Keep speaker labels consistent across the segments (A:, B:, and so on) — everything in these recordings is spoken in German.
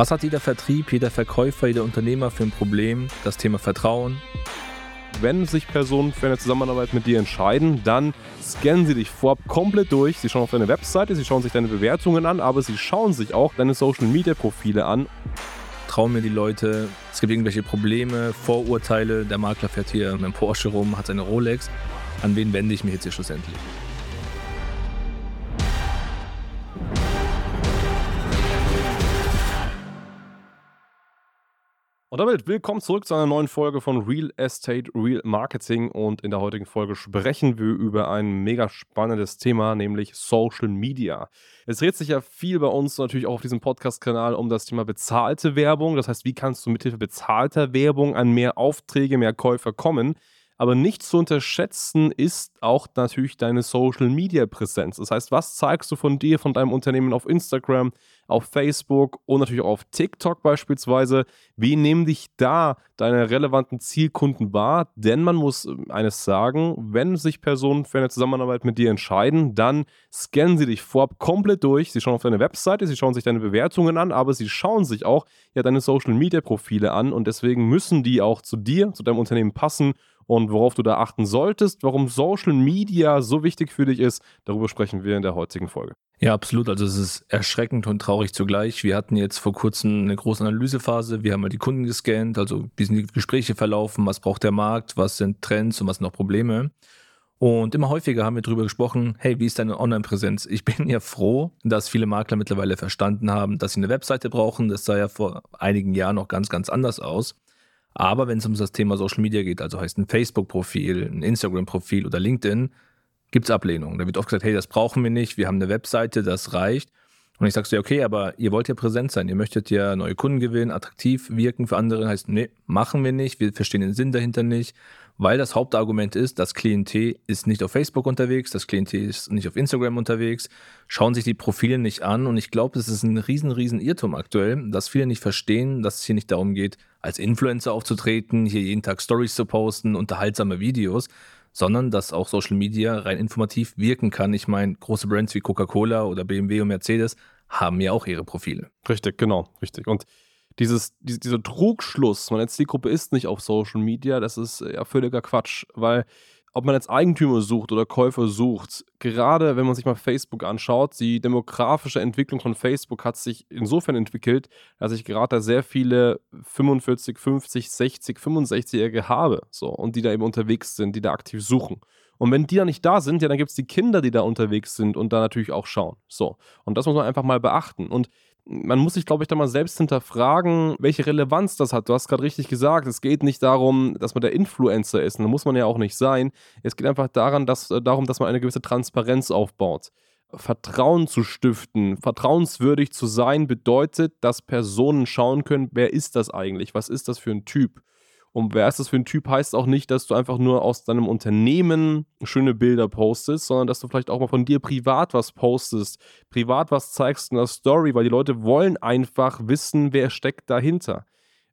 A: Was hat jeder Vertrieb, jeder Verkäufer, jeder Unternehmer für ein Problem? Das Thema Vertrauen.
B: Wenn sich Personen für eine Zusammenarbeit mit dir entscheiden, dann scannen sie dich vorab komplett durch. Sie schauen auf deine Webseite, sie schauen sich deine Bewertungen an, aber sie schauen sich auch deine Social Media Profile an.
A: Trauen mir die Leute, es gibt irgendwelche Probleme, Vorurteile, der Makler fährt hier mit dem Porsche rum, hat seine Rolex. An wen wende ich mich jetzt hier schlussendlich?
B: Und damit willkommen zurück zu einer neuen Folge von Real Estate Real Marketing. Und in der heutigen Folge sprechen wir über ein mega spannendes Thema, nämlich Social Media. Es dreht sich ja viel bei uns natürlich auch auf diesem Podcast-Kanal um das Thema bezahlte Werbung. Das heißt, wie kannst du mithilfe bezahlter Werbung an mehr Aufträge, mehr Käufer kommen? Aber nicht zu unterschätzen ist auch natürlich deine Social Media Präsenz. Das heißt, was zeigst du von dir, von deinem Unternehmen auf Instagram, auf Facebook und natürlich auch auf TikTok beispielsweise? Wie nehmen dich da deine relevanten Zielkunden wahr? Denn man muss ähm, eines sagen, wenn sich Personen für eine Zusammenarbeit mit dir entscheiden, dann scannen sie dich vorab komplett durch. Sie schauen auf deine Webseite, sie schauen sich deine Bewertungen an, aber sie schauen sich auch ja, deine Social Media Profile an und deswegen müssen die auch zu dir, zu deinem Unternehmen passen und worauf du da achten solltest, warum Social Media so wichtig für dich ist, darüber sprechen wir in der heutigen Folge.
A: Ja, absolut. Also es ist erschreckend und traurig zugleich. Wir hatten jetzt vor kurzem eine große Analysephase. Wir haben mal die Kunden gescannt, also wie sind die Gespräche verlaufen, was braucht der Markt, was sind Trends und was sind noch Probleme. Und immer häufiger haben wir darüber gesprochen, hey, wie ist deine Online-Präsenz? Ich bin ja froh, dass viele Makler mittlerweile verstanden haben, dass sie eine Webseite brauchen. Das sah ja vor einigen Jahren noch ganz, ganz anders aus. Aber wenn es um das Thema Social Media geht, also heißt ein Facebook-Profil, ein Instagram-Profil oder LinkedIn, gibt es Ablehnung. Da wird oft gesagt, hey, das brauchen wir nicht, wir haben eine Webseite, das reicht. Und ich sage so, okay, aber ihr wollt ja präsent sein, ihr möchtet ja neue Kunden gewinnen, attraktiv wirken für andere. Heißt, nee, machen wir nicht, wir verstehen den Sinn dahinter nicht, weil das Hauptargument ist, das Klientel ist nicht auf Facebook unterwegs, das Klientel ist nicht auf Instagram unterwegs, schauen sich die Profile nicht an. Und ich glaube, es ist ein riesen, riesen Irrtum aktuell, dass viele nicht verstehen, dass es hier nicht darum geht, als Influencer aufzutreten, hier jeden Tag Stories zu posten, unterhaltsame Videos, sondern dass auch Social Media rein informativ wirken kann. Ich meine, große Brands wie Coca-Cola oder BMW und Mercedes haben ja auch ihre Profile.
B: Richtig, genau, richtig. Und dieses, dieser Trugschluss, meine Zielgruppe ist nicht auf Social Media, das ist ja völliger Quatsch, weil ob man jetzt Eigentümer sucht oder Käufer sucht, gerade wenn man sich mal Facebook anschaut, die demografische Entwicklung von Facebook hat sich insofern entwickelt, dass ich gerade sehr viele 45, 50, 60, 65-Jährige habe, so, und die da eben unterwegs sind, die da aktiv suchen. Und wenn die da nicht da sind, ja, dann gibt es die Kinder, die da unterwegs sind und da natürlich auch schauen. So. Und das muss man einfach mal beachten. Und man muss sich, glaube ich, da mal selbst hinterfragen, welche Relevanz das hat. Du hast gerade richtig gesagt, es geht nicht darum, dass man der Influencer ist. Und da muss man ja auch nicht sein. Es geht einfach daran, dass, äh, darum, dass man eine gewisse Transparenz aufbaut. Vertrauen zu stiften, vertrauenswürdig zu sein, bedeutet, dass Personen schauen können, wer ist das eigentlich? Was ist das für ein Typ? Und wer ist das für ein Typ, heißt auch nicht, dass du einfach nur aus deinem Unternehmen schöne Bilder postest, sondern dass du vielleicht auch mal von dir privat was postest, privat was zeigst in der Story, weil die Leute wollen einfach wissen, wer steckt dahinter.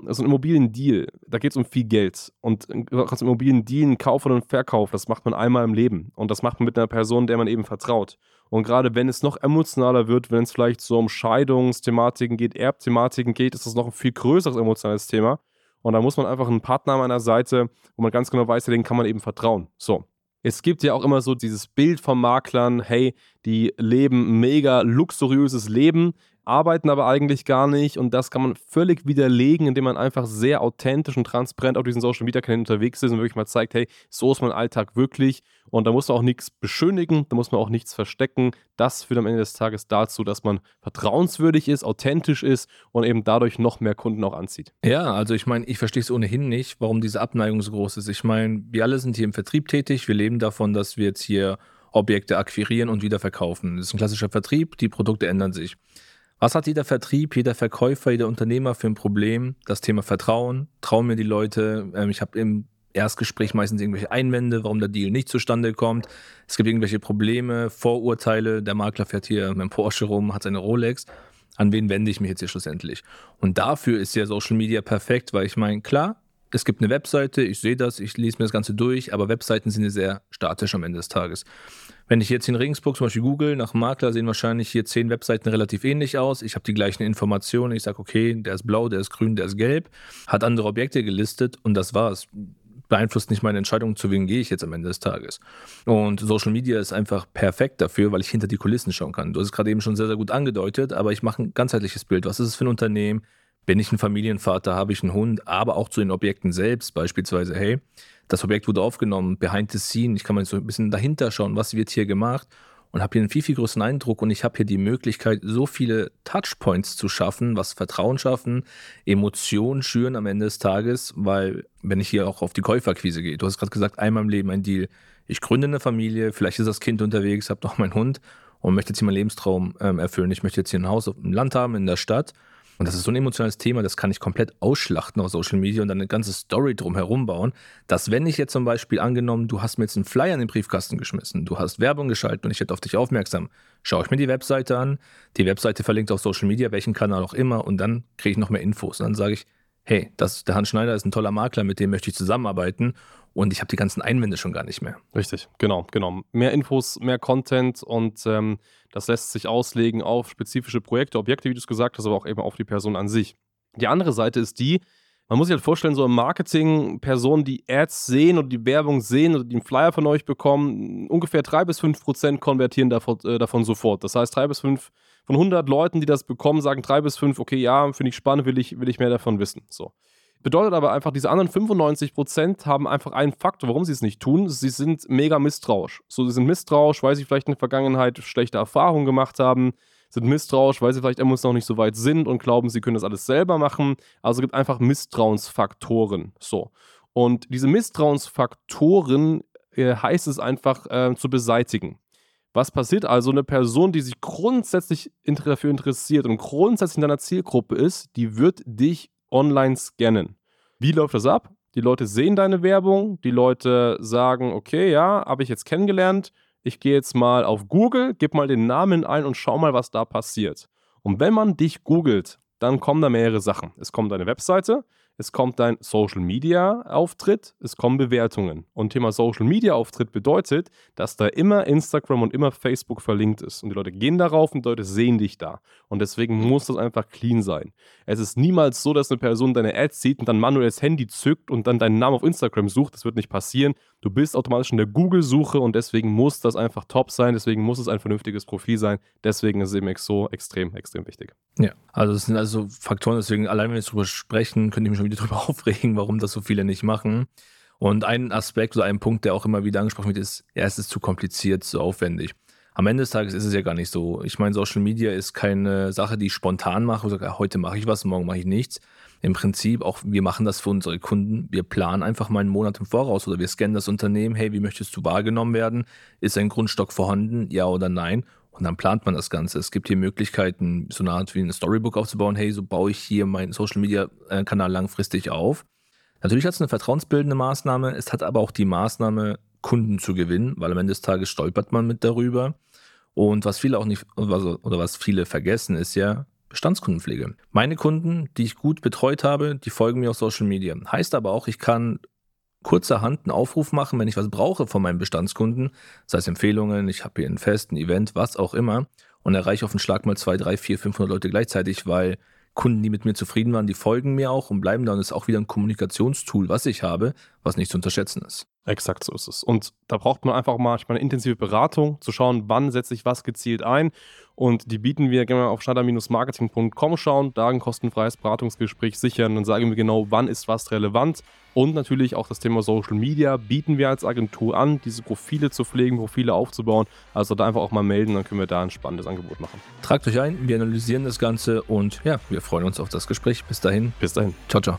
B: Also ein Immobiliendeal, da geht es um viel Geld. Und als Immobiliendeal, Kauf ein Verkauf, das macht man einmal im Leben. Und das macht man mit einer Person, der man eben vertraut. Und gerade wenn es noch emotionaler wird, wenn es vielleicht so um Scheidungsthematiken geht, Erbthematiken geht, ist das noch ein viel größeres emotionales Thema. Und da muss man einfach einen Partner an meiner Seite, wo man ganz genau weiß, den kann man eben vertrauen. So. Es gibt ja auch immer so dieses Bild von Maklern, hey, die leben mega luxuriöses Leben, arbeiten aber eigentlich gar nicht und das kann man völlig widerlegen, indem man einfach sehr authentisch und transparent auf diesen Social Media Kanälen unterwegs ist und wirklich mal zeigt, hey, so ist mein Alltag wirklich und da muss man auch nichts beschönigen, da muss man auch nichts verstecken. Das führt am Ende des Tages dazu, dass man vertrauenswürdig ist, authentisch ist und eben dadurch noch mehr Kunden auch anzieht.
A: Ja, also ich meine, ich verstehe es ohnehin nicht, warum diese Abneigung so groß ist. Ich meine, wir alle sind hier im Vertrieb tätig, wir leben davon, dass wir jetzt hier Objekte akquirieren und wieder verkaufen. Das ist ein klassischer Vertrieb, die Produkte ändern sich. Was hat jeder Vertrieb, jeder Verkäufer, jeder Unternehmer für ein Problem? Das Thema Vertrauen. Trauen mir die Leute. Ähm, ich habe im Erstgespräch meistens irgendwelche Einwände, warum der Deal nicht zustande kommt. Es gibt irgendwelche Probleme, Vorurteile. Der Makler fährt hier mit dem Porsche rum, hat seine Rolex. An wen wende ich mich jetzt hier schlussendlich? Und dafür ist ja Social Media perfekt, weil ich meine, klar, es gibt eine Webseite, ich sehe das, ich lese mir das Ganze durch, aber Webseiten sind ja sehr statisch am Ende des Tages. Wenn ich jetzt in Regensburg zum Beispiel google, nach Makler sehen wahrscheinlich hier zehn Webseiten relativ ähnlich aus. Ich habe die gleichen Informationen. Ich sage, okay, der ist blau, der ist grün, der ist gelb. Hat andere Objekte gelistet und das war's. Beeinflusst nicht meine Entscheidung, zu wem gehe ich jetzt am Ende des Tages. Und Social Media ist einfach perfekt dafür, weil ich hinter die Kulissen schauen kann. Du hast es gerade eben schon sehr, sehr gut angedeutet, aber ich mache ein ganzheitliches Bild. Was ist es für ein Unternehmen? Bin ich ein Familienvater? Habe ich einen Hund? Aber auch zu den Objekten selbst, beispielsweise, hey, das Objekt wurde aufgenommen, behind the scene. Ich kann mal so ein bisschen dahinter schauen, was wird hier gemacht und habe hier einen viel, viel größeren Eindruck und ich habe hier die Möglichkeit, so viele Touchpoints zu schaffen, was Vertrauen schaffen, Emotionen schüren am Ende des Tages, weil wenn ich hier auch auf die Käuferquise gehe, du hast gerade gesagt, einmal im Leben ein Deal. Ich gründe eine Familie, vielleicht ist das Kind unterwegs, habe noch meinen Hund und möchte jetzt hier meinen Lebenstraum ähm, erfüllen. Ich möchte jetzt hier ein Haus auf dem Land haben, in der Stadt und das ist so ein emotionales Thema, das kann ich komplett ausschlachten auf Social Media und dann eine ganze Story drumherum bauen, dass wenn ich jetzt zum Beispiel angenommen, du hast mir jetzt einen Flyer in den Briefkasten geschmissen, du hast Werbung geschaltet und ich werde auf dich aufmerksam, schaue ich mir die Webseite an, die Webseite verlinkt auf Social Media, welchen Kanal auch immer und dann kriege ich noch mehr Infos. Und dann sage ich, hey, das, der Hans Schneider ist ein toller Makler, mit dem möchte ich zusammenarbeiten und ich habe die ganzen Einwände schon gar nicht mehr.
B: Richtig, genau, genau. Mehr Infos, mehr Content und ähm, das lässt sich auslegen auf spezifische Projekte, Objekte, wie du es gesagt hast, aber auch eben auf die Person an sich. Die andere Seite ist die, man muss sich halt vorstellen, so im Marketing, Personen, die Ads sehen oder die Werbung sehen oder die einen Flyer von euch bekommen, ungefähr 3 bis 5 Prozent konvertieren davon, äh, davon sofort. Das heißt, 3 bis 5 von 100 Leuten, die das bekommen, sagen 3 bis 5, okay, ja, finde ich spannend, will ich, will ich mehr davon wissen. So. Bedeutet aber einfach, diese anderen 95% haben einfach einen Faktor, warum sie es nicht tun. Sie sind mega misstrauisch. So, sie sind misstrauisch, weil sie vielleicht in der Vergangenheit schlechte Erfahrungen gemacht haben, sind misstrauisch, weil sie vielleicht emotional noch nicht so weit sind und glauben, sie können das alles selber machen. Also es gibt einfach Misstrauensfaktoren. So. Und diese Misstrauensfaktoren äh, heißt es einfach äh, zu beseitigen. Was passiert also? Eine Person, die sich grundsätzlich dafür interessiert und grundsätzlich in deiner Zielgruppe ist, die wird dich online scannen. Wie läuft das ab? Die Leute sehen deine Werbung, die Leute sagen, okay, ja, habe ich jetzt kennengelernt, ich gehe jetzt mal auf Google, gebe mal den Namen ein und schau mal, was da passiert. Und wenn man dich googelt, dann kommen da mehrere Sachen. Es kommt eine Webseite, es kommt dein Social Media Auftritt, es kommen Bewertungen. Und Thema Social Media Auftritt bedeutet, dass da immer Instagram und immer Facebook verlinkt ist. Und die Leute gehen darauf und Leute sehen dich da. Und deswegen muss das einfach clean sein. Es ist niemals so, dass eine Person deine Ads sieht und dann manuell das Handy zückt und dann deinen Namen auf Instagram sucht. Das wird nicht passieren. Du bist automatisch in der Google-Suche und deswegen muss das einfach top sein. Deswegen muss es ein vernünftiges Profil sein. Deswegen ist es eben so extrem, extrem wichtig.
A: Ja, also es sind also Faktoren, deswegen allein wenn wir drüber sprechen, könnte ich mich schon wieder drüber aufregen, warum das so viele nicht machen. Und ein Aspekt oder ein Punkt, der auch immer wieder angesprochen wird, ist, ja, es ist zu kompliziert, zu aufwendig. Am Ende des Tages ist es ja gar nicht so. Ich meine, Social Media ist keine Sache, die ich spontan mache. Ich sage, heute mache ich was, morgen mache ich nichts. Im Prinzip auch, wir machen das für unsere Kunden. Wir planen einfach mal einen Monat im Voraus oder wir scannen das Unternehmen. Hey, wie möchtest du wahrgenommen werden? Ist ein Grundstock vorhanden? Ja oder nein? Und dann plant man das Ganze. Es gibt hier Möglichkeiten, so eine Art wie ein Storybook aufzubauen. Hey, so baue ich hier meinen Social Media äh, langfristig auf. Natürlich hat es eine vertrauensbildende Maßnahme. Es hat aber auch die Maßnahme, Kunden zu gewinnen, weil am Ende des Tages stolpert man mit darüber. Und was viele auch nicht, also, oder was viele vergessen, ist ja Bestandskundenpflege. Meine Kunden, die ich gut betreut habe, die folgen mir auf Social Media. Heißt aber auch, ich kann kurzerhand einen Aufruf machen, wenn ich was brauche von meinen Bestandskunden, sei es Empfehlungen, ich habe hier ein Fest, ein Event, was auch immer, und erreiche auf den Schlag mal 2, 3, 4, 500 Leute gleichzeitig, weil Kunden, die mit mir zufrieden waren, die folgen mir auch und bleiben da. Und ist auch wieder ein Kommunikationstool, was ich habe, was nicht zu unterschätzen ist.
B: Exakt so ist es. Und da braucht man einfach manchmal eine intensive Beratung, zu schauen, wann setze ich was gezielt ein. Und die bieten wir gerne mal auf schneider-marketing.com schauen, da ein kostenfreies Beratungsgespräch sichern. Dann sagen wir genau, wann ist was relevant. Und natürlich auch das Thema Social Media bieten wir als Agentur an, diese Profile zu pflegen, Profile aufzubauen. Also da einfach auch mal melden, dann können wir da ein spannendes Angebot machen.
A: Tragt euch ein, wir analysieren das Ganze und ja, wir freuen uns auf das Gespräch. Bis dahin.
B: Bis dahin. Ciao, ciao.